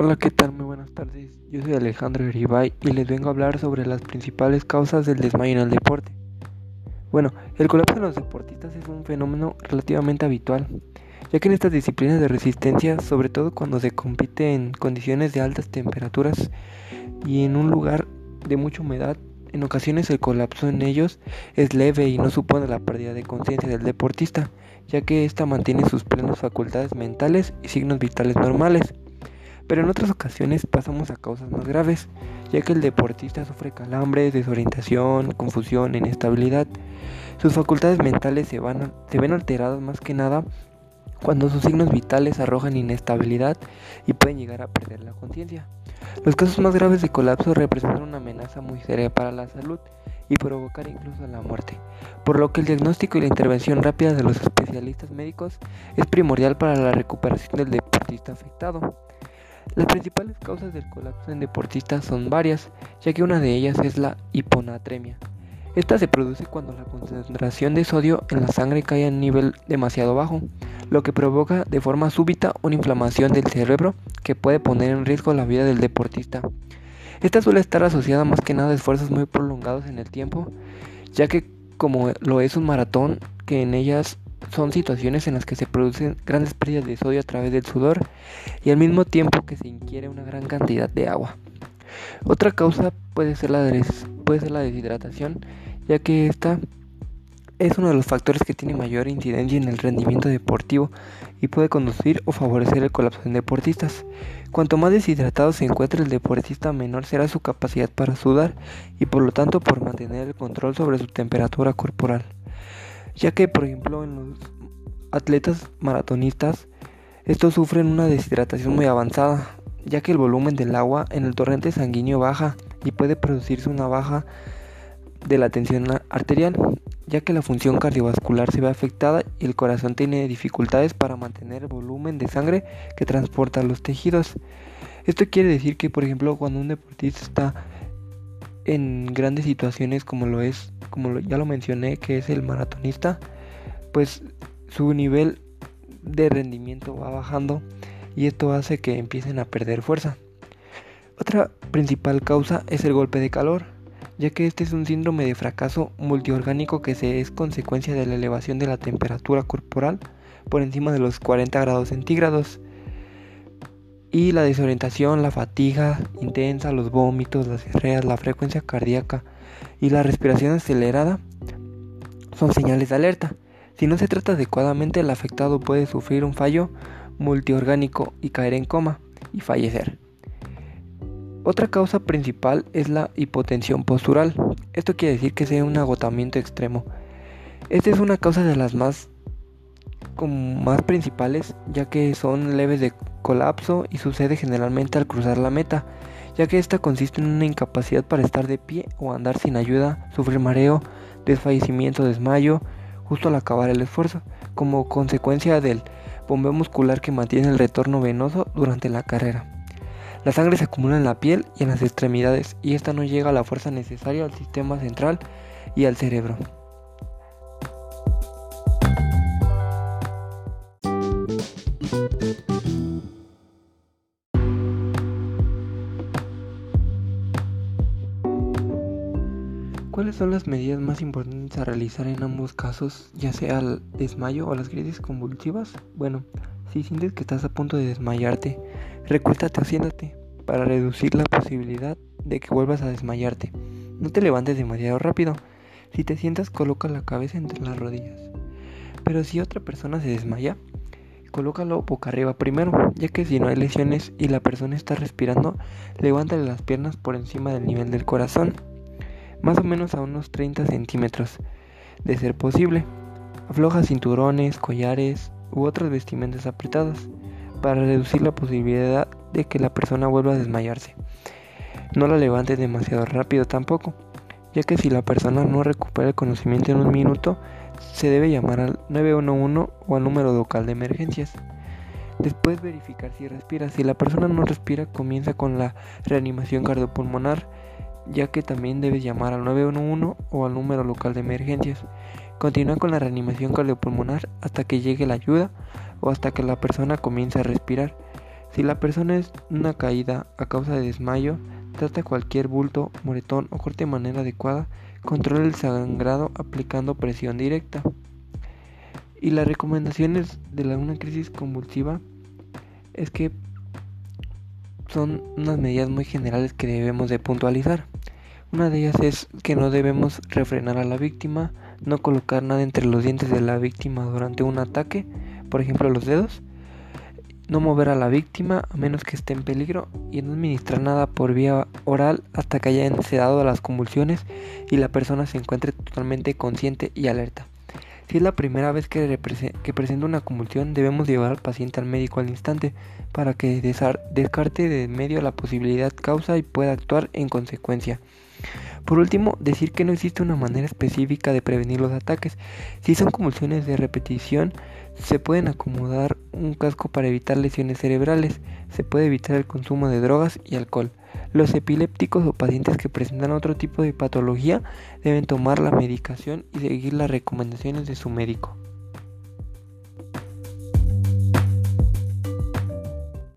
Hola, ¿qué tal? Muy buenas tardes. Yo soy Alejandro Eribay y les vengo a hablar sobre las principales causas del desmayo en el deporte. Bueno, el colapso de los deportistas es un fenómeno relativamente habitual, ya que en estas disciplinas de resistencia, sobre todo cuando se compite en condiciones de altas temperaturas y en un lugar de mucha humedad, en ocasiones el colapso en ellos es leve y no supone la pérdida de conciencia del deportista, ya que ésta mantiene sus plenas facultades mentales y signos vitales normales pero en otras ocasiones pasamos a causas más graves, ya que el deportista sufre calambres, desorientación, confusión, inestabilidad. Sus facultades mentales se, van, se ven alteradas más que nada cuando sus signos vitales arrojan inestabilidad y pueden llegar a perder la conciencia. Los casos más graves de colapso representan una amenaza muy seria para la salud y provocar incluso la muerte, por lo que el diagnóstico y la intervención rápida de los especialistas médicos es primordial para la recuperación del deportista afectado. Las principales causas del colapso en deportistas son varias, ya que una de ellas es la hiponatremia. Esta se produce cuando la concentración de sodio en la sangre cae a un nivel demasiado bajo, lo que provoca de forma súbita una inflamación del cerebro que puede poner en riesgo la vida del deportista. Esta suele estar asociada más que nada a esfuerzos muy prolongados en el tiempo, ya que como lo es un maratón, que en ellas son situaciones en las que se producen grandes pérdidas de sodio a través del sudor y al mismo tiempo que se ingiere una gran cantidad de agua. Otra causa puede ser la, puede ser la deshidratación, ya que esta es uno de los factores que tiene mayor incidencia en el rendimiento deportivo y puede conducir o favorecer el colapso en deportistas. Cuanto más deshidratado se encuentre el deportista, menor será su capacidad para sudar y por lo tanto por mantener el control sobre su temperatura corporal ya que por ejemplo en los atletas maratonistas estos sufren una deshidratación muy avanzada, ya que el volumen del agua en el torrente sanguíneo baja y puede producirse una baja de la tensión arterial, ya que la función cardiovascular se ve afectada y el corazón tiene dificultades para mantener el volumen de sangre que transporta los tejidos. Esto quiere decir que, por ejemplo, cuando un deportista está en grandes situaciones como lo es, como ya lo mencioné, que es el maratonista, pues su nivel de rendimiento va bajando y esto hace que empiecen a perder fuerza. Otra principal causa es el golpe de calor, ya que este es un síndrome de fracaso multiorgánico que se es consecuencia de la elevación de la temperatura corporal por encima de los 40 grados centígrados y la desorientación, la fatiga intensa, los vómitos, las diarreas, la frecuencia cardíaca y la respiración acelerada son señales de alerta. Si no se trata adecuadamente, el afectado puede sufrir un fallo multiorgánico y caer en coma y fallecer. Otra causa principal es la hipotensión postural. Esto quiere decir que sea un agotamiento extremo. Esta es una causa de las más, más principales, ya que son leves de colapso y sucede generalmente al cruzar la meta, ya que esta consiste en una incapacidad para estar de pie o andar sin ayuda, sufrir mareo, desfallecimiento, desmayo, justo al acabar el esfuerzo, como consecuencia del bombeo muscular que mantiene el retorno venoso durante la carrera. La sangre se acumula en la piel y en las extremidades y esta no llega a la fuerza necesaria al sistema central y al cerebro. ¿Cuáles son las medidas más importantes a realizar en ambos casos, ya sea el desmayo o las crisis convulsivas? Bueno, si sientes que estás a punto de desmayarte, recuéstate o siéntate para reducir la posibilidad de que vuelvas a desmayarte. No te levantes demasiado rápido. Si te sientas, coloca la cabeza entre las rodillas. Pero si otra persona se desmaya, colócalo boca arriba primero, ya que si no hay lesiones y la persona está respirando, levántale las piernas por encima del nivel del corazón más o menos a unos 30 centímetros, de ser posible. Afloja cinturones, collares u otras vestimentas apretadas para reducir la posibilidad de que la persona vuelva a desmayarse. No la levantes demasiado rápido tampoco, ya que si la persona no recupera el conocimiento en un minuto, se debe llamar al 911 o al número local de emergencias. Después verificar si respira. Si la persona no respira, comienza con la reanimación cardiopulmonar ya que también debes llamar al 911 o al número local de emergencias. Continúa con la reanimación cardiopulmonar hasta que llegue la ayuda o hasta que la persona comience a respirar. Si la persona es una caída a causa de desmayo, trata cualquier bulto, moretón o corte de manera adecuada, controla el sangrado aplicando presión directa. Y las recomendaciones de la, una crisis convulsiva es que son unas medidas muy generales que debemos de puntualizar. Una de ellas es que no debemos refrenar a la víctima, no colocar nada entre los dientes de la víctima durante un ataque, por ejemplo los dedos, no mover a la víctima a menos que esté en peligro y no administrar nada por vía oral hasta que hayan cedado a las convulsiones y la persona se encuentre totalmente consciente y alerta. Si es la primera vez que, presenta una convulsión, debemos llevar al paciente al médico al instante para que descarte de medio la posibilidad causa y pueda actuar en consecuencia. Por último, decir que no existe una manera específica de prevenir los ataques. Si son convulsiones de repetición, se pueden acomodar un casco para evitar lesiones cerebrales. Se puede evitar el consumo de drogas y alcohol. Los epilépticos o pacientes que presentan otro tipo de patología deben tomar la medicación y seguir las recomendaciones de su médico.